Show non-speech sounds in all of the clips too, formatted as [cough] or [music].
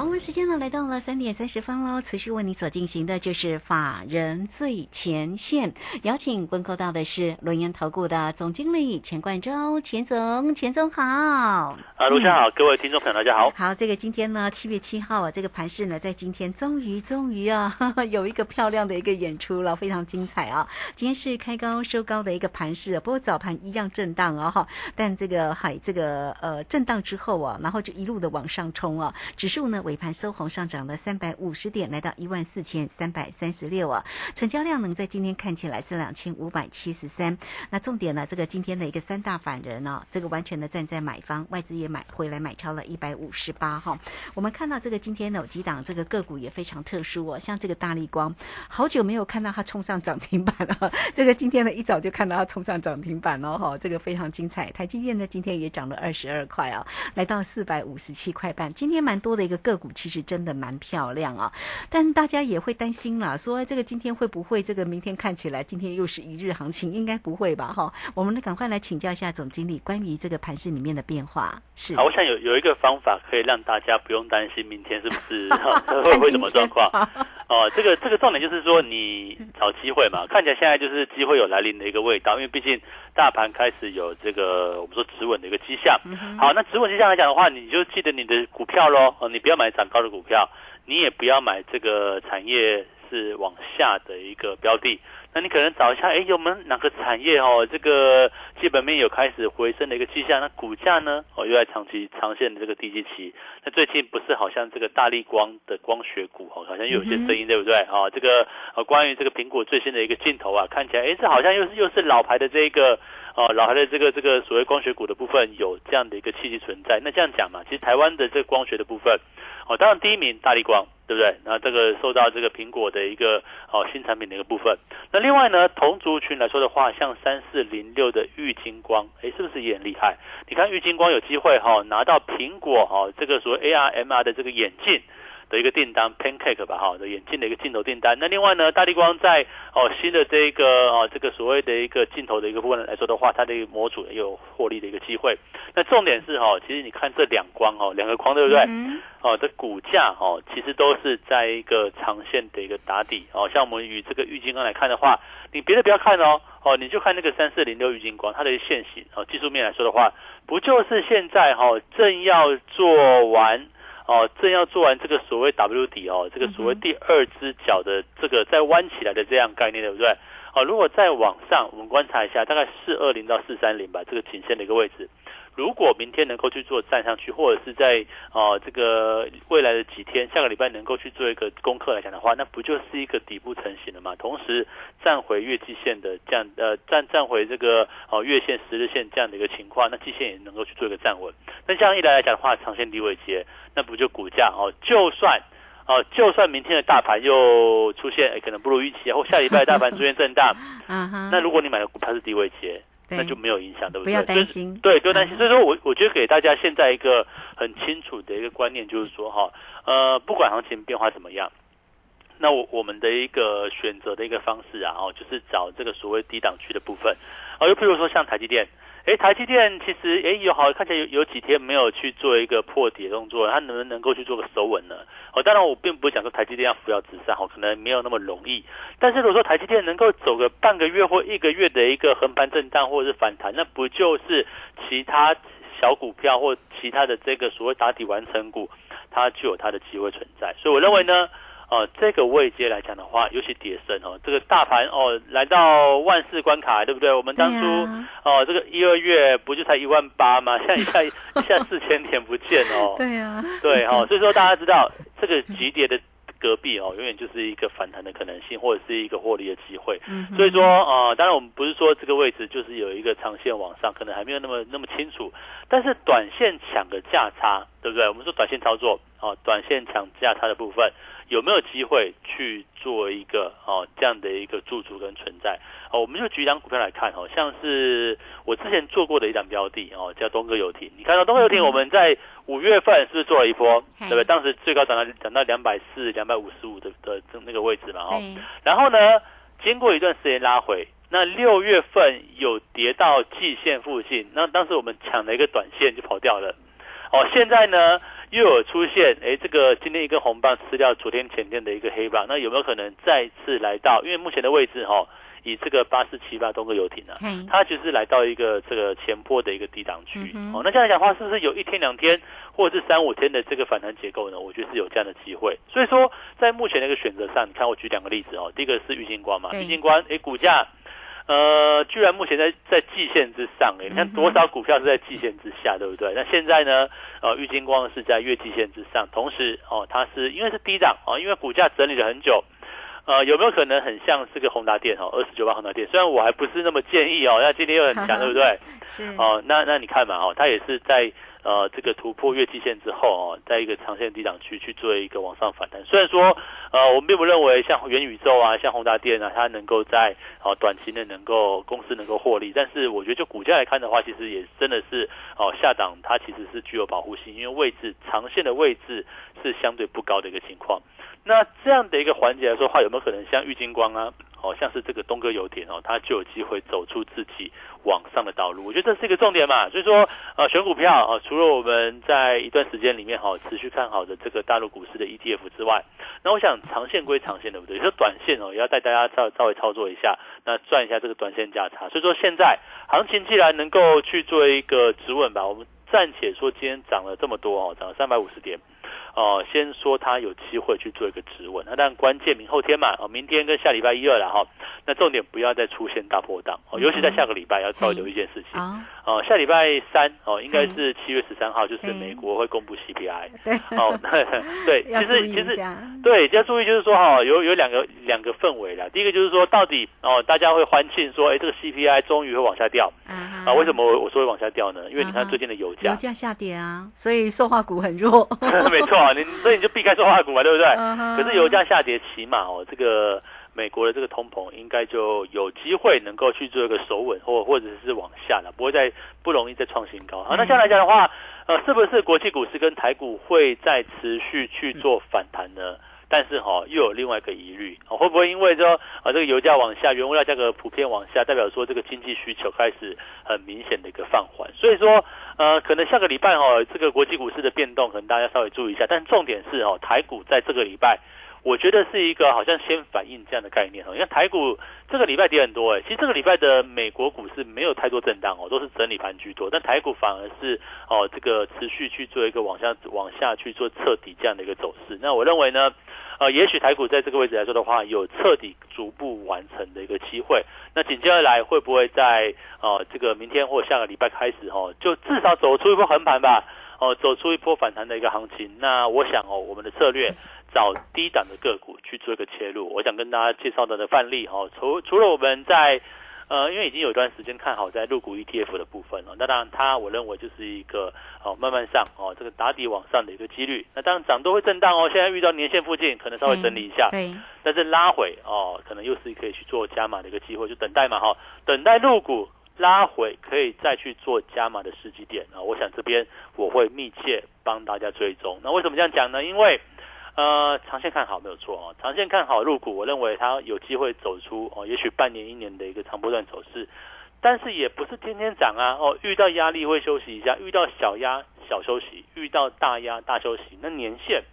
好，我们时间呢来到了三点三十分喽。持续为你所进行的就是法人最前线，邀请问候到的是轮研投顾的总经理钱冠洲，钱总，钱总好。啊，卢先好，各位听众朋友大家好。好，这个今天呢七月七号啊，这个盘市呢在今天终于终于啊 [laughs] 有一个漂亮的一个演出了，非常精彩啊。今天是开高收高的一个盘市，不过早盘一样震荡啊哈，但这个海这个呃震荡之后啊，然后就一路的往上冲啊，指数呢。尾盘收红上涨了三百五十点，来到一万四千三百三十六啊。成交量呢，在今天看起来是两千五百七十三。那重点呢，这个今天的一个三大反人呢，这个完全的站在买方，外资也买回来买超了一百五十八哈。我们看到这个今天呢，有几档这个个股也非常特殊哦，像这个大力光，好久没有看到它冲上涨停板了。[laughs] 这个今天呢，一早就看到它冲上涨停板了哈，这个非常精彩。台积电呢，今天也涨了二十二块啊，来到四百五十七块半。今天蛮多的一个个。个股其实真的蛮漂亮啊，但大家也会担心啦，说这个今天会不会这个明天看起来今天又是一日行情？应该不会吧？哈，我们呢赶快来请教一下总经理关于这个盘市里面的变化。是，好，我想有有一个方法可以让大家不用担心明天是不是 [laughs] [laughs] 会会什么状况哦。这个这个重点就是说你找机会嘛，看起来现在就是机会有来临的一个味道，因为毕竟大盘开始有这个我们说止稳的一个迹象。好，那止稳迹象来讲的话，你就记得你的股票喽，哦，你不要。买涨高的股票，你也不要买这个产业是往下的一个标的。那你可能找一下，哎，有没有哪个产业哦，这个基本面有开始回升的一个迹象？那股价呢，哦，又在长期长线的这个低基期。那最近不是好像这个大力光的光学股哦，好像又有些声音，对不对？哦，这个呃，关于这个苹果最新的一个镜头啊，看起来，哎，这好像又是又是老牌的这个。哦，老牌的这个这个所谓光学股的部分有这样的一个契机存在。那这样讲嘛，其实台湾的这个光学的部分，哦，当然第一名大力光，对不对？那这个受到这个苹果的一个哦新产品的一个部分。那另外呢，同族群来说的话，像三四零六的玉金光，哎，是不是也很厉害？你看玉金光有机会哈拿到苹果哈这个所谓 AR MR 的这个眼镜。的一个订单，Pancake 吧，哈，的眼镜的一个镜头订单。那另外呢，大力光在哦新的这个哦这个所谓的一个镜头的一个部分来说的话，它的一个模组也有获利的一个机会。那重点是哈，其实你看这两光哦，两个框对不对？哦的股价哦，其实都是在一个长线的一个打底哦。像我们与这个玉金光来看的话，你别的不要看哦，哦你就看那个三四零六玉金光，它的线型哦技术面来说的话，不就是现在哈正要做完。哦，正要做完这个所谓 W 底哦，这个所谓第二只脚的这个再弯起来的这样概念，对不对？哦，如果再往上，我们观察一下，大概四二零到四三零吧，这个颈线的一个位置。如果明天能够去做站上去，或者是在呃这个未来的几天，下个礼拜能够去做一个功课来讲的话，那不就是一个底部成型了嘛？同时站回月季线的这样呃站站回这个哦月线十日线这样的一个情况，那季线也能够去做一个站稳。那这样一来来讲的话，长线低位接，那不就股价哦？就算哦就算明天的大盘又出现可能不如预期，或下礼拜大盘出现震荡，那如果你买的股票是低位接。那就没有影响，对不对？不要担心，对，不要担心。所以说我我觉得给大家现在一个很清楚的一个观念，就是说哈，呃，不管行情变化怎么样，那我我们的一个选择的一个方式啊，哦，就是找这个所谓低档区的部分，啊，又譬如说像台积电。哎，台积电其实哎有好看起来有有几天没有去做一个破底的动作，它能不能够去做个守稳呢？哦，当然我并不是讲说台积电要扶摇直上，哦，可能没有那么容易。但是如果说台积电能够走个半个月或一个月的一个横盘震荡或者是反弹，那不就是其他小股票或其他的这个所谓打底完成股，它就有它的机会存在。所以我认为呢。哦，这个位阶来讲的话，尤其跌升哦，这个大盘哦来到万四关卡，对不对？我们当初哦，这个一二月不就才一万八吗？像一下 [laughs] 一下四千点不见哦。对呀，对哦，所以说大家知道这个急跌的隔壁哦，永远就是一个反弹的可能性，或者是一个获利的机会。嗯所以说啊，当然我们不是说这个位置就是有一个长线往上，可能还没有那么那么清楚。但是短线抢个价差，对不对？我们说短线操作哦，短线抢价差的部分。有没有机会去做一个哦这样的一个驻足跟存在哦。我们就举一张股票来看哦，像是我之前做过的一张标的哦，叫东哥游艇。你看到东哥游艇，我们在五月份是不是做了一波，对不对？当时最高涨到涨到两百四、两百五十五的的那个位置嘛哦。然后呢，经过一段时间拉回，那六月份有跌到季线附近，那当时我们抢了一个短线就跑掉了。哦，现在呢？又有出现，哎，这个今天一根红棒撕掉昨天前天的一个黑棒，那有没有可能再次来到？因为目前的位置哈，以这个八四七八东哥游艇啊，它就是来到一个这个前坡的一个低档区。哦，那这样来讲的话，是不是有一天两天或者是三五天的这个反弹结构呢？我觉得是有这样的机会。所以说，在目前的一个选择上，你看我举两个例子哦，第一个是玉金光嘛，玉金光，哎，股价。呃，居然目前在在季线之上哎，你看多少股票是在季线之下，对不对？那现在呢？呃，玉金光是在月季线之上，同时哦，它是因为是低档哦，因为股价整理了很久，呃，有没有可能很像是个宏达电哦，二十九八宏达电？虽然我还不是那么建议哦，那今天又很强，[laughs] 对不对？是哦，那那你看嘛哦，它也是在。呃，这个突破月季线之后啊，在一个长线低档区去做一个往上反弹。虽然说，呃，我们并不认为像元宇宙啊、像宏达电啊，它能够在哦短期内能够公司能够获利。但是，我觉得就股价来看的话，其实也真的是哦下档它其实是具有保护性，因为位置长线的位置是相对不高的一个情况。那这样的一个环节来说话，有没有可能像玉金光啊？哦，像是这个东哥油田哦，它就有机会走出自己往上的道路。我觉得这是一个重点嘛。所以说，呃，选股票啊，除了我们在一段时间里面哈持续看好的这个大陆股市的 ETF 之外，那我想长线归长线，对不对？说短线哦，也要带大家稍稍微操作一下，那赚一下这个短线价差。所以说，现在行情既然能够去做一个止稳吧，我们暂且说今天涨了这么多哦，涨了三百五十点。哦，先说它有机会去做一个止稳，那但关键明后天嘛，哦，明天跟下礼拜一二了哈，那重点不要再出现大波荡哦，尤其在下个礼拜要注留一件事情。哦，下礼拜三哦，应该是七月十三号，就是美国会公布 CPI [laughs] 哦，[laughs] 对，其实其实对要注意就是说哈，有有两个两个氛围啦，第一个就是说到底哦，大家会欢庆说，哎，这个 CPI 终于会往下掉。啊，为什么我我说会往下掉呢？因为你看最近的油价。油价下跌啊，所以塑化股很弱，[laughs] 没错。你所以你就避开说话股嘛，对不对？可是油价下跌，起码哦，这个美国的这个通膨应该就有机会能够去做一个守稳，或或者是往下了，不会再不容易再创新高。好，那这样来讲的话，呃，是不是国际股市跟台股会再持续去做反弹呢？但是哈，又有另外一个疑虑，会不会因为说啊这个油价往下，原物料价格普遍往下，代表说这个经济需求开始很明显的一个放缓？所以说，呃，可能下个礼拜哈，这个国际股市的变动，可能大家稍微注意一下。但重点是哦，台股在这个礼拜，我觉得是一个好像先反应这样的概念哦。你看台股这个礼拜跌很多哎，其实这个礼拜的美国股市没有太多震荡哦，都是整理盘居多。但台股反而是哦，这个持续去做一个往下往下去做彻底这样的一个走势。那我认为呢？呃，也许台股在这个位置来说的话，有彻底逐步完成的一个机会。那紧接着来，会不会在呃这个明天或下个礼拜开始哦，就至少走出一波横盘吧？哦，走出一波反弹的一个行情。那我想哦，我们的策略 [laughs] 找低档的个股去做一个切入。我想跟大家介绍到的范例哦，除除了我们在。呃，因为已经有一段时间看好在入股 ETF 的部分了，那当然它我认为就是一个哦慢慢上哦这个打底往上的一个几率，那当然涨都会震荡哦，现在遇到年线附近可能稍微整理一下，对，但是拉回哦可能又是可以去做加码的一个机会，就等待嘛哈，等待入股拉回可以再去做加码的时机点。啊，我想这边我会密切帮大家追踪。那为什么这样讲呢？因为呃，长线看好没有错哦，长线看好入股，我认为它有机会走出哦，也许半年一年的一个长波段走势，但是也不是天天涨啊。哦，遇到压力会休息一下，遇到小压小休息，遇到大压大休息，那年线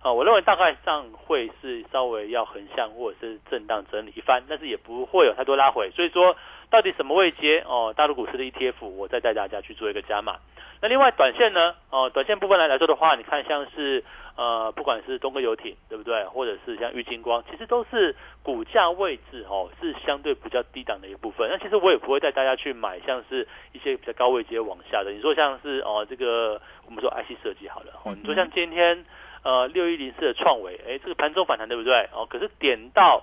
啊，我认为大概上会是稍微要横向或者是震荡整理一番，但是也不会有太多拉回，所以说到底什么位阶哦，大陆股市的 ETF，我再带大家去做一个加码。那另外短线呢？哦，短线部分来来说的话，你看像是呃，不管是东哥游艇，对不对？或者是像玉金光，其实都是股价位置哦，是相对比较低档的一部分。那其实我也不会带大家去买像是一些比较高位阶往下的。你说像是哦，这个我们说 IC 设计好了哦，你说像今天呃六一零四的创维，哎，这个盘中反弹对不对？哦，可是点到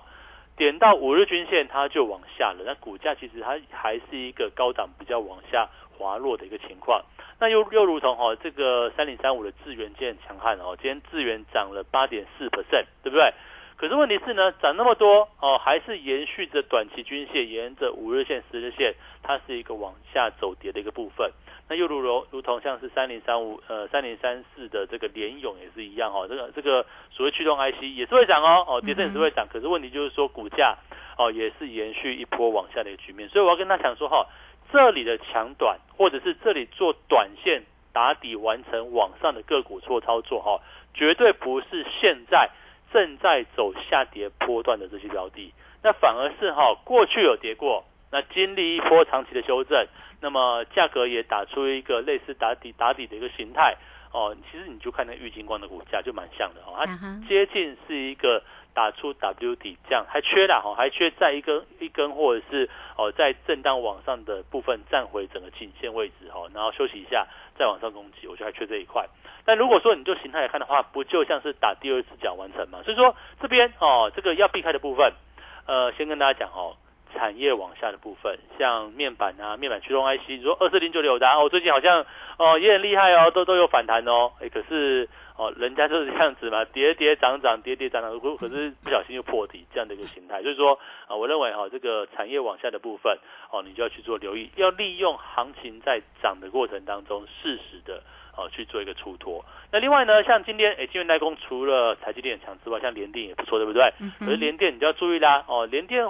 点到五日均线它就往下了，那股价其实它还是一个高档比较往下滑落的一个情况。那又又如同哈这个三零三五的智源件强悍哦，今天智源涨了八点四 percent，对不对？可是问题是呢，涨那么多哦，还是延续着短期均线，沿着五日线、十日线，它是一个往下走跌的一个部分。那又如如如同像是三零三五呃三零三四的这个联勇也是一样哦，这个这个所谓驱动 IC 也是会涨哦哦，跌升也是会涨，可是问题就是说股价哦也是延续一波往下的一个局面，所以我要跟他讲说哈，这里的强短或者是这里做短线打底完成往上的个股做操作哈，绝对不是现在正在走下跌波段的这些标的，那反而是哈过去有跌过。那经历一波长期的修正，那么价格也打出一个类似打底打底的一个形态哦。其实你就看那玉金光的股价就蛮像的哦，它接近是一个打出 W 底这样，还缺啦哦，还缺在一根一根或者是哦在震荡往上的部分站回整个颈线位置哦，然后休息一下再往上攻击，我觉得还缺这一块。但如果说你就形态来看的话，不就像是打第二次脚完成嘛？所以说这边哦，这个要避开的部分，呃，先跟大家讲哦。产业往下的部分，像面板啊、面板驱动 IC，你说二四零九六的哦，最近好像哦也很厉害哦，都都有反弹哦。哎，可是哦，人家就是这样子嘛，跌跌涨涨，跌跌涨涨，可可是不小心就破底这样的一个形态。所以说啊，我认为哈，这个产业往下的部分哦，你就要去做留意，要利用行情在涨的过程当中，适时的哦去做一个出脱。那另外呢，像今天哎，金源代工除了台积电强之外，像联电也不错，对不对？可是联电你就要注意啦哦，联电。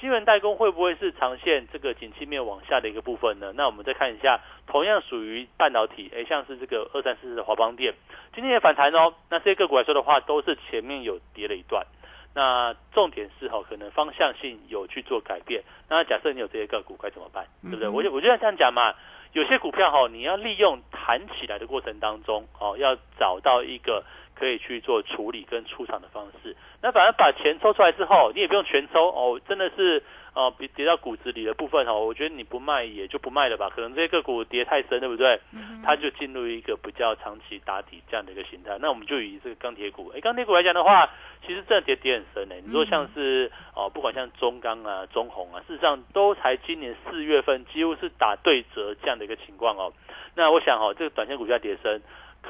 晶圆代工会不会是长线这个景气面往下的一个部分呢？那我们再看一下，同样属于半导体，诶，像是这个二三四四的华邦电，今天也反弹哦。那这些个股来说的话，都是前面有跌了一段。那重点是哈，可能方向性有去做改变。那假设你有这些个股该怎么办？对不对？我就我就要这样讲嘛。有些股票哈，你要利用弹起来的过程当中，哦，要找到一个。可以去做处理跟出场的方式，那反而把钱抽出来之后，你也不用全抽哦，真的是哦，跌跌到骨子里的部分哦，我觉得你不卖也就不卖了吧，可能这些个股跌太深，对不对？它就进入一个比较长期打底这样的一个形态。那我们就以这个钢铁股，哎，钢铁股来讲的话，其实这跌跌很深呢。你说像是哦，不管像中钢啊、中红啊，事实上都才今年四月份几乎是打对折这样的一个情况哦。那我想哦，这个短线股价跌深。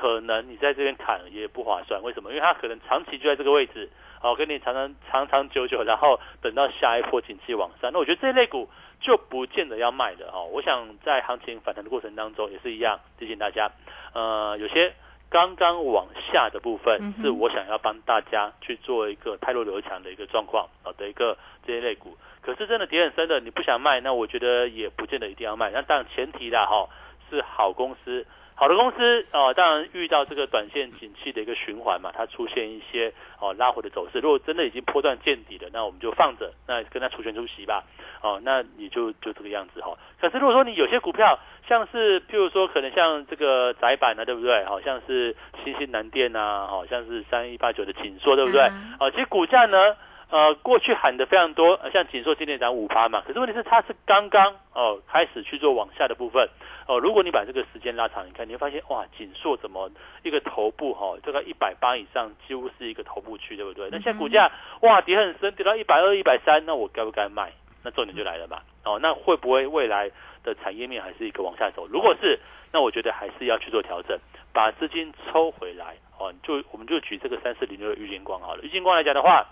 可能你在这边砍也不划算，为什么？因为它可能长期就在这个位置，哦，跟你长长长长久久，然后等到下一波景气往上，那我觉得这类股就不见得要卖的哦。我想在行情反弹的过程当中也是一样，提醒大家，呃，有些刚刚往下的部分是我想要帮大家去做一个太弱留强的一个状况啊的一个这些类股，可是真的跌很深的，你不想卖，那我觉得也不见得一定要卖。那当然前提的哈是好公司。好的公司哦，当然遇到这个短线景气的一个循环嘛，它出现一些哦拉回的走势。如果真的已经破断见底了，那我们就放着，那跟它除权出席吧。哦，那你就就这个样子哈。可是如果说你有些股票，像是譬如说可能像这个窄板啊，对不对？好像是新兴南电啊，好像是三一八九的锦硕，对不对？哦，其实股价呢。呃，过去喊的非常多，像锦硕今天涨五趴嘛，可是问题是它是刚刚哦开始去做往下的部分哦。如果你把这个时间拉长，你看你会发现哇，锦硕怎么一个头部哈，这个一百八以上几乎是一个头部区，对不对？那现在股价哇跌很深，跌到一百二、一百三，那我该不该卖？那重点就来了嘛，哦，那会不会未来的产业面还是一个往下走？如果是，那我觉得还是要去做调整，把资金抽回来哦。就我们就举这个三四零六的玉金光好了，玉金光来讲的话。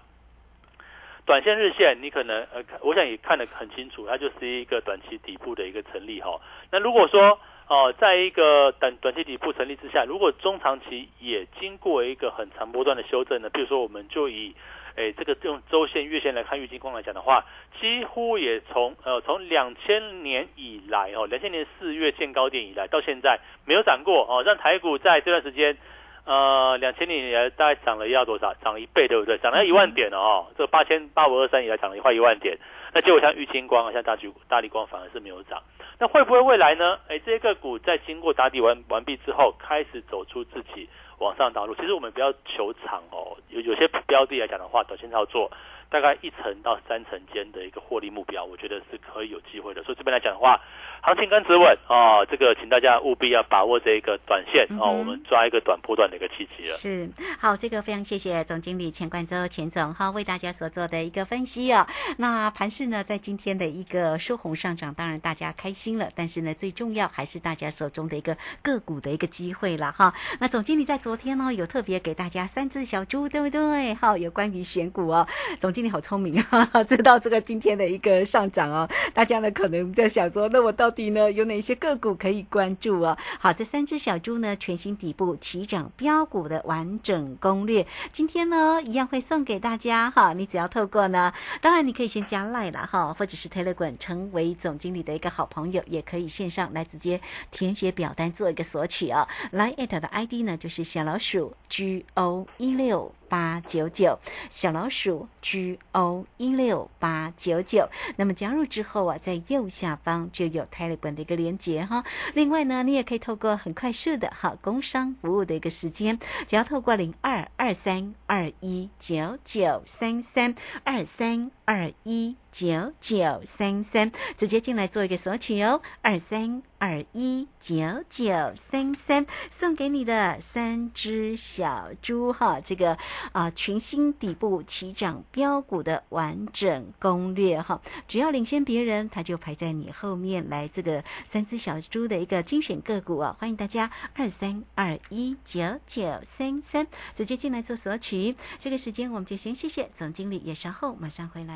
短线日线，你可能呃，我想也看得很清楚，它就是一个短期底部的一个成立哈。那如果说哦，在一个短短期底部成立之下，如果中长期也经过一个很长波段的修正呢，比如说我们就以诶这个用周线、月线来看，玉金光来讲的话，几乎也从呃从两千年以来哦，两千年四月见高点以来到现在没有涨过哦，让台股在这段时间。呃，两千年以来大概涨了要多少？涨了一倍，对不对？涨了一万点了哦，这个八千八五二三以来涨了快一万点。那结果像玉金光啊，像大巨大力光反而是没有涨。那会不会未来呢？哎，这些个股在经过打底完完毕之后，开始走出自己往上道路？其实我们不要求长哦，有有些标的来讲的话，短线操作，大概一层到三层间的一个获利目标，我觉得是可以有机会的。所以这边来讲的话，行情跟止稳啊，这个请大家务必要把握这一个短线哦，我们抓一个短波段的一个契机了。是好，这个非常谢谢总经理钱冠洲钱总哈为大家所做的一个分析哦。那盘市呢，在今天的一个收红上涨，当然大家开心了，但是呢，最重要还是大家手中的一个个股的一个机会了哈。那总经理在昨天呢，有特别给大家三只小猪，对不对？好，有关于选股哦。总经理好聪明啊，[laughs] 知道这个今天的一个上涨哦。大家呢可能在想说，那我到底呢有哪些个股可以关注哦？好，这三只小猪呢，全新底部起涨标股的完整攻略，今天呢一样会送给大家哈。你只要透过呢，当然你可以先加赖了哈，或者是 Telegram 成为总经理的一个好朋友，也可以线上来直接填写表单做一个索取哦。来 at 的 ID 呢就是小老鼠 G O 一六。八九九小老鼠 G O 一六八九九，那么加入之后啊，在右下方就有 Telegram 的一个连接哈。另外呢，你也可以透过很快速的哈工商服务的一个时间，只要透过零二二三二一九九三三二三二一九九三三，直接进来做一个索取哦。二三二一九九三三，送给你的三只小猪哈，这个。啊，群星底部起涨标股的完整攻略哈，只要领先别人，他就排在你后面来。这个三只小猪的一个精选个股啊，欢迎大家二三二一九九三三直接进来做索取。这个时间我们就先谢谢总经理，也稍后马上回来。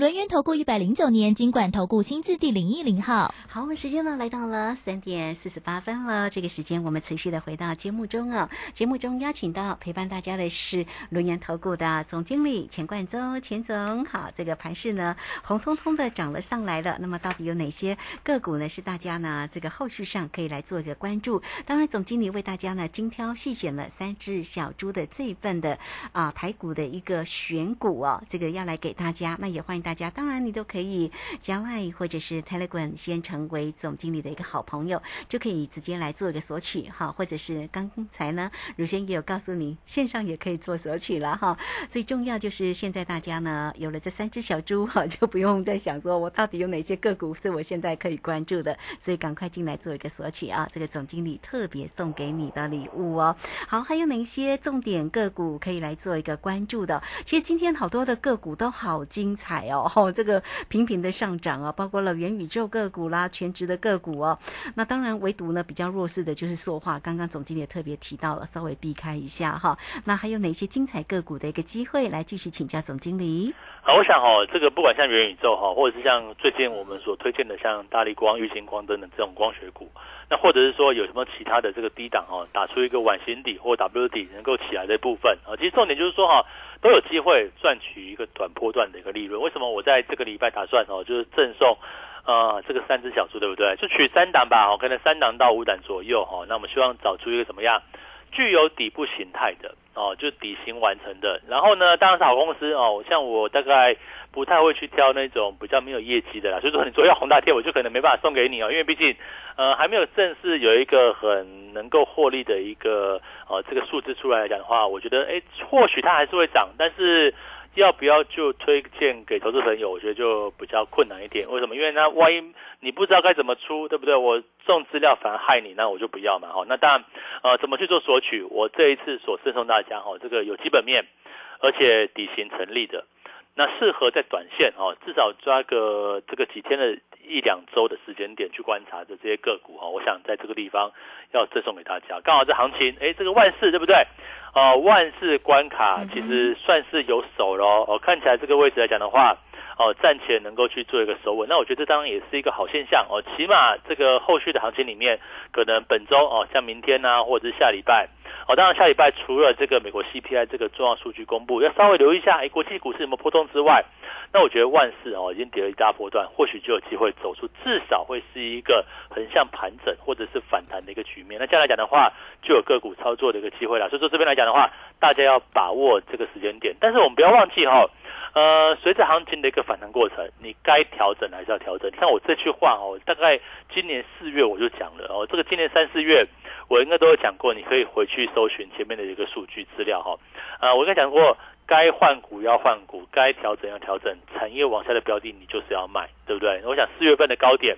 轮源投顾一百零九年金管投顾新字第零一零号。好，我们时间呢来到了三点四十八分了。这个时间我们持续的回到节目中啊。节目中邀请到陪伴大家的是轮源投顾的总经理钱冠洲，钱总好。这个盘势呢红彤彤的涨了上来了。那么到底有哪些个股呢？是大家呢这个后续上可以来做一个关注。当然，总经理为大家呢精挑细选了三只小猪的这一份的啊台股的一个选股哦，这个要来给大家。那也欢迎大大家，当然你都可以加外或者是 Telegram 先成。为总经理的一个好朋友，就可以直接来做一个索取哈，或者是刚才呢，如轩也有告诉你，线上也可以做索取了哈。最重要就是现在大家呢有了这三只小猪哈，就不用再想说我到底有哪些个股是我现在可以关注的，所以赶快进来做一个索取啊！这个总经理特别送给你的礼物哦。好，还有哪些重点个股可以来做一个关注的？其实今天好多的个股都好精彩哦，哦，[laughs] 这个频频的上涨啊，包括了元宇宙个股啦。全职的个股哦，那当然唯独呢比较弱势的就是塑化。刚刚总经理也特别提到了，稍微避开一下哈。那还有哪些精彩个股的一个机会来继续请教总经理？好，我想哈，这个不管像元宇宙哈，或者是像最近我们所推荐的像大力光、玉星光灯的这种光学股，那或者是说有什么其他的这个低档哈，打出一个碗形底或 W 底能够起来的部分啊，其实重点就是说哈，都有机会赚取一个短波段的一个利润。为什么我在这个礼拜打算哦，就是赠送？呃，这个三只小猪对不对？就取三档吧，哦，可能三档到五档左右哈。那我们希望找出一个怎么样，具有底部形态的哦，就底型完成的。然后呢，当然是好公司哦。像我大概不太会去挑那种比较没有业绩的啦。所以说，你说要红大贴，我就可能没办法送给你哦，因为毕竟呃还没有正式有一个很能够获利的一个呃这个数字出来来讲的话，我觉得哎，或许它还是会涨，但是。要不要就推荐给投资朋友？我觉得就比较困难一点。为什么？因为那万一你不知道该怎么出，对不对？我送资料反而害你，那我就不要嘛。哈，那当然，呃，怎么去做索取？我这一次所赠送大家哈，这个有基本面，而且底型成立的，那适合在短线哦，至少抓个这个几天的一两周的时间点去观察的这些个股哈，我想在这个地方要赠送给大家。刚好这行情，哎，这个万事对不对？哦，万事关卡其实算是有手喽。哦，看起来这个位置来讲的话，哦，暂且能够去做一个守稳。那我觉得这当然也是一个好现象哦。起码这个后续的行情里面，可能本周哦，像明天呐，或者是下礼拜，哦，当然下礼拜除了这个美国 CPI 这个重要数据公布，要稍微留意一下，哎，国际股市有没有波动之外。那我觉得万事哦已经跌了一大波段，或许就有机会走出，至少会是一个横向盘整或者是反弹的一个局面。那这样来讲的话，就有个股操作的一个机会了。所以说这边来讲的话，大家要把握这个时间点。但是我们不要忘记哈，呃，随着行情的一个反弹过程，你该调整还是要调整。你看我这句话哦，大概今年四月我就讲了哦，这个今年三四月我应该都有讲过，你可以回去搜寻前面的一个数据资料哈。呃，我应该讲过。该换股要换股，该调整要调整，产业往下的标的你就是要卖，对不对？我想四月份的高点，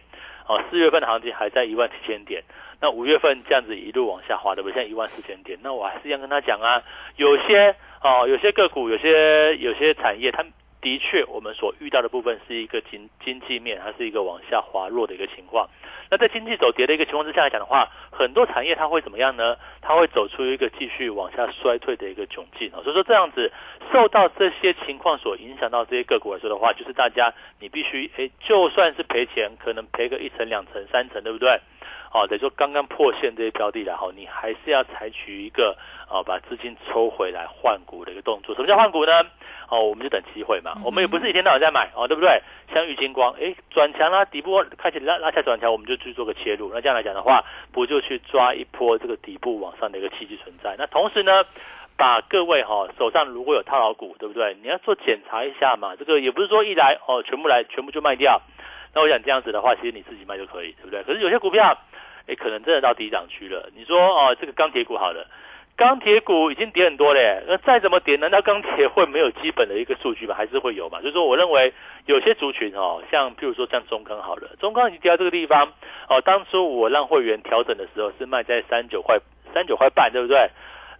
哦，四月份的行情还在一万七千点，那五月份这样子一路往下滑，对不对？现在一万四千点，那我还是要跟他讲啊，有些哦，有些个股，有些有些产业，它的确我们所遇到的部分是一个经经济面，它是一个往下滑落的一个情况。那在经济走跌的一个情况之下来讲的话，很多产业它会怎么样呢？它会走出一个继续往下衰退的一个窘境啊。所以说这样子受到这些情况所影响到这些个股来说的话，就是大家你必须诶，就算是赔钱，可能赔个一层、两层、三层，对不对？哦，等于说刚刚破线这些标的然后你还是要采取一个啊，把资金抽回来换股的一个动作。什么叫换股呢？哦，我们就等机会嘛，我们也不是一天到晚在买哦，对不对？像玉金光，哎，转强啦，底部开始拉拉下转强，我们就去做个切入。那这样来讲的话，不就去抓一波这个底部往上的一个契机存在？那同时呢，把各位哈手上如果有套牢股，对不对？你要做检查一下嘛。这个也不是说一来哦，全部来全部就卖掉。那我想这样子的话，其实你自己卖就可以，对不对？可是有些股票，哎，可能真的到低档区了。你说哦，这个钢铁股好了。钢铁股已经跌很多嘞，那再怎么跌，难道钢铁会没有基本的一个数据吗？还是会有嘛？就是说，我认为有些族群哦，像譬如说像中钢好了，中钢已经跌到这个地方哦。当初我让会员调整的时候是卖在三九块三九块半，对不对？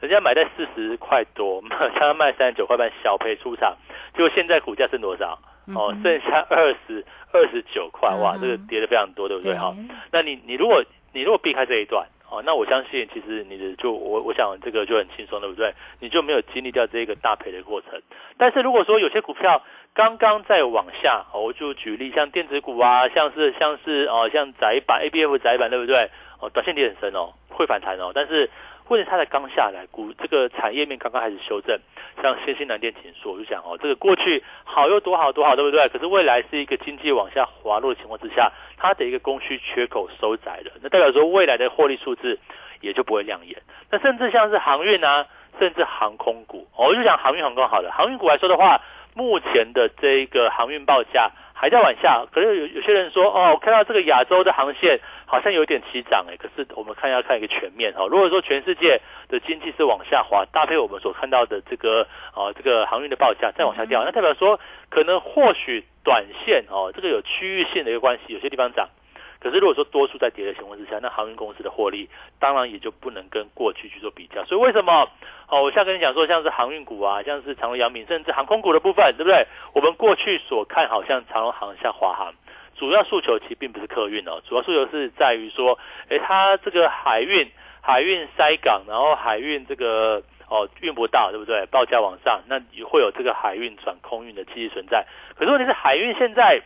人家买在四十块多，让 [laughs] 他卖三十九块半小赔出场，结果现在股价剩多少？哦，剩下二十二十九块，哇，这个跌的非常多，对不对？哈，那你你如果你如果避开这一段。哦，那我相信其实你的就我我想这个就很轻松，对不对？你就没有经历掉这个大赔的过程。但是如果说有些股票刚刚在往下，我就举例像电子股啊，像是像是哦像窄板 A B F 窄板，对不对？哦，短线跌很深哦，会反弹哦，但是。或者它才刚下来，股这个产业面刚刚开始修正，像先新南电紧缩，我就讲哦，这个过去好又多好多好，对不对？可是未来是一个经济往下滑落的情况之下，它的一个供需缺口收窄了，那代表说未来的获利数字也就不会亮眼。那甚至像是航运啊，甚至航空股，我就讲航运航空好了，航运股来说的话，目前的这个航运报价。还在往下，可是有有些人说，哦，我看到这个亚洲的航线好像有点起涨哎，可是我们看要看一个全面哈。如果说全世界的经济是往下滑，搭配我们所看到的这个啊这个航运的报价再往下掉，那代表说可能或许短线哦这个有区域性的一个关系，有些地方涨。可是如果说多数在跌的情况之下，那航运公司的获利当然也就不能跟过去去做比较。所以为什么？哦，我现在跟你讲说，像是航运股啊，像是长荣、阳明，甚至航空股的部分，对不对？我们过去所看好像长荣航、像华航，主要诉求其实并不是客运哦，主要诉求是在于说，哎，它这个海运、海运塞港，然后海运这个哦运不到，对不对？报价往上，那也会有这个海运转空运的机制存在。可是问题是，海运现在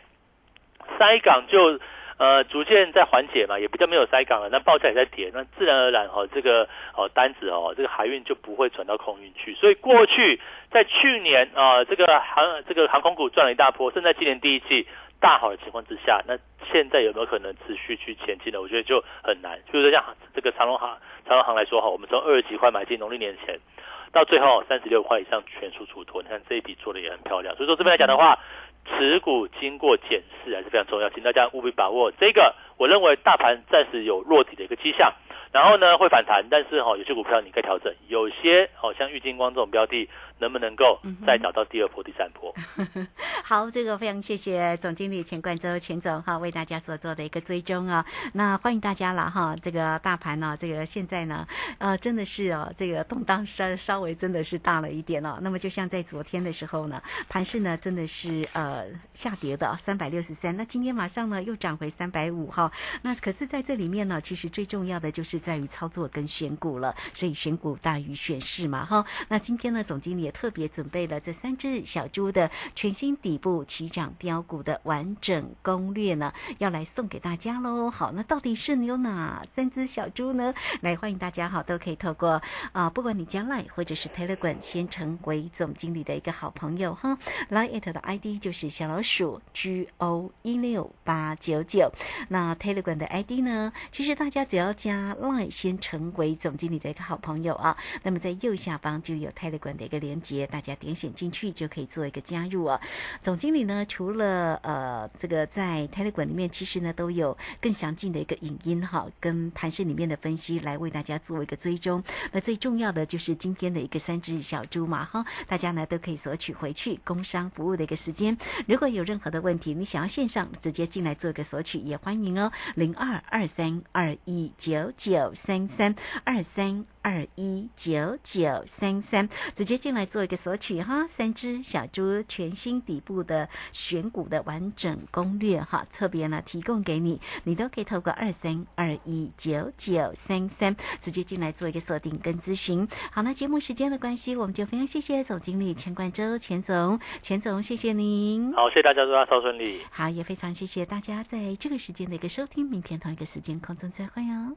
塞港就。呃，逐渐在缓解嘛，也比较没有塞港了，那报价也在跌，那自然而然哈，这个哦单子哦，这个海运就不会转到空运去。所以过去在去年啊，这个航这个航空股赚了一大波，正在今年第一季大好的情况之下，那现在有没有可能持续去前进呢？我觉得就很难。就是像这个长龙航长龙航来说哈，我们从二十几块买进，农历年前到最后三十六块以上全数出脱，你看这一笔做的也很漂亮。所以说这边来讲的话。持股经过检视还是非常重要，请大家务必把握这个。我认为大盘暂时有落底的一个迹象，然后呢会反弹，但是哈有些股票你可以调整，有些好像玉金光这种标的，能不能够再找到第二波、第三波。[laughs] 好，这个非常谢谢总经理钱冠洲钱总哈，为大家所做的一个追踪啊。那欢迎大家了哈，这个大盘呢，这个现在呢，呃，真的是哦，这个动荡稍稍微真的是大了一点哦。那么就像在昨天的时候呢，盘势呢真的是呃下跌的三百六十三，那今天马上呢又涨回三百五哈。那可是在这里面呢，其实最重要的就是在于操作跟选股了，所以选股大于选市嘛哈。那今天呢，总经理也特别准备了这三只小猪的全新底部起涨标股的完整攻略呢，要来送给大家喽。好，那到底是有哪三只小猪呢？来，欢迎大家哈，都可以透过啊，不管你将来或者是 Telegram，先成为总经理的一个好朋友哈。Line 的 ID 就是小老鼠 G O 一六八九九。那 Telegram 的 ID 呢，其实大家只要加 Line 先成为总经理的一个好朋友啊，那么在右下方就有 tele 港的一个连接，大家点选进去就可以做一个加入啊。总经理呢，除了呃这个在 tele 港里面，其实呢都有更详尽的一个影音哈，跟盘市里面的分析来为大家做一个追踪。那最重要的就是今天的一个三只小猪嘛哈，大家呢都可以索取回去工商服务的一个时间。如果有任何的问题，你想要线上直接进来做一个索取，也欢迎哦，零二二三二一九九三三二三。二一九九三三，直接进来做一个索取哈，三只小猪全新底部的选股的完整攻略哈，特别呢提供给你，你都可以透过二三二一九九三三直接进来做一个锁定跟咨询。好，那节目时间的关系，我们就非常谢谢总经理钱冠周钱总，钱总谢谢您。好，谢谢大家，祝大家超顺利。好，也非常谢谢大家在这个时间的一个收听，明天同一个时间空中再会哦。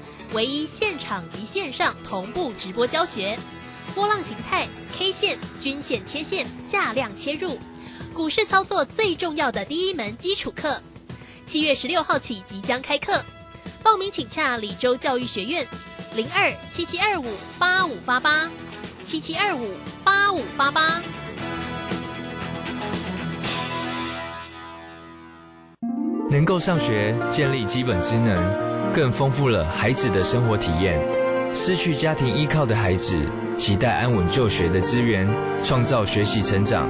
唯一现场及线上同步直播教学，波浪形态、K 线、均线切线、价量切入，股市操作最重要的第一门基础课。七月十六号起即将开课，报名请洽李州教育学院，零二七七二五八五八八七七二五八五八八。能够上学，建立基本职能。更丰富了孩子的生活体验。失去家庭依靠的孩子，期待安稳就学的资源，创造学习成长。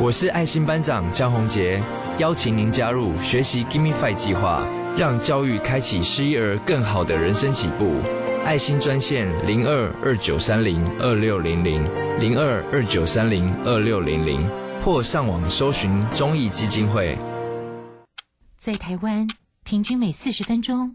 我是爱心班长江宏杰，邀请您加入学习 Gimme Five 计划，让教育开启失一儿更好的人生起步。爱心专线零二二九三零二六零零零二二九三零二六零零，或上网搜寻中义基金会。在台湾，平均每四十分钟。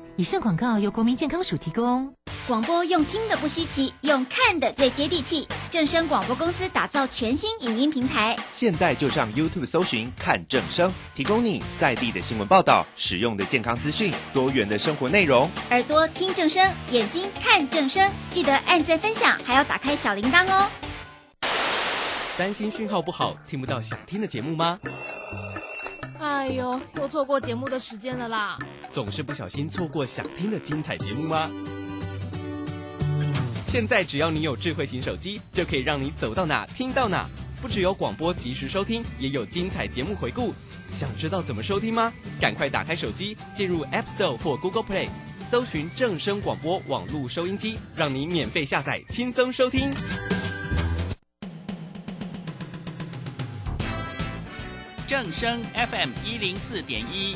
以上广告由国民健康署提供。广播用听的不稀奇，用看的最接地气。正声广播公司打造全新影音平台，现在就上 YouTube 搜寻看正声，提供你在地的新闻报道、实用的健康资讯、多元的生活内容。耳朵听正声，眼睛看正声，记得按赞分享，还要打开小铃铛哦。担心讯号不好，听不到想听的节目吗？哎呦，又错过节目的时间了啦！总是不小心错过想听的精彩节目吗？现在只要你有智慧型手机，就可以让你走到哪听到哪。不只有广播及时收听，也有精彩节目回顾。想知道怎么收听吗？赶快打开手机，进入 App Store 或 Google Play，搜寻正声广播网络收音机，让你免费下载，轻松收听。正声 FM 一零四点一，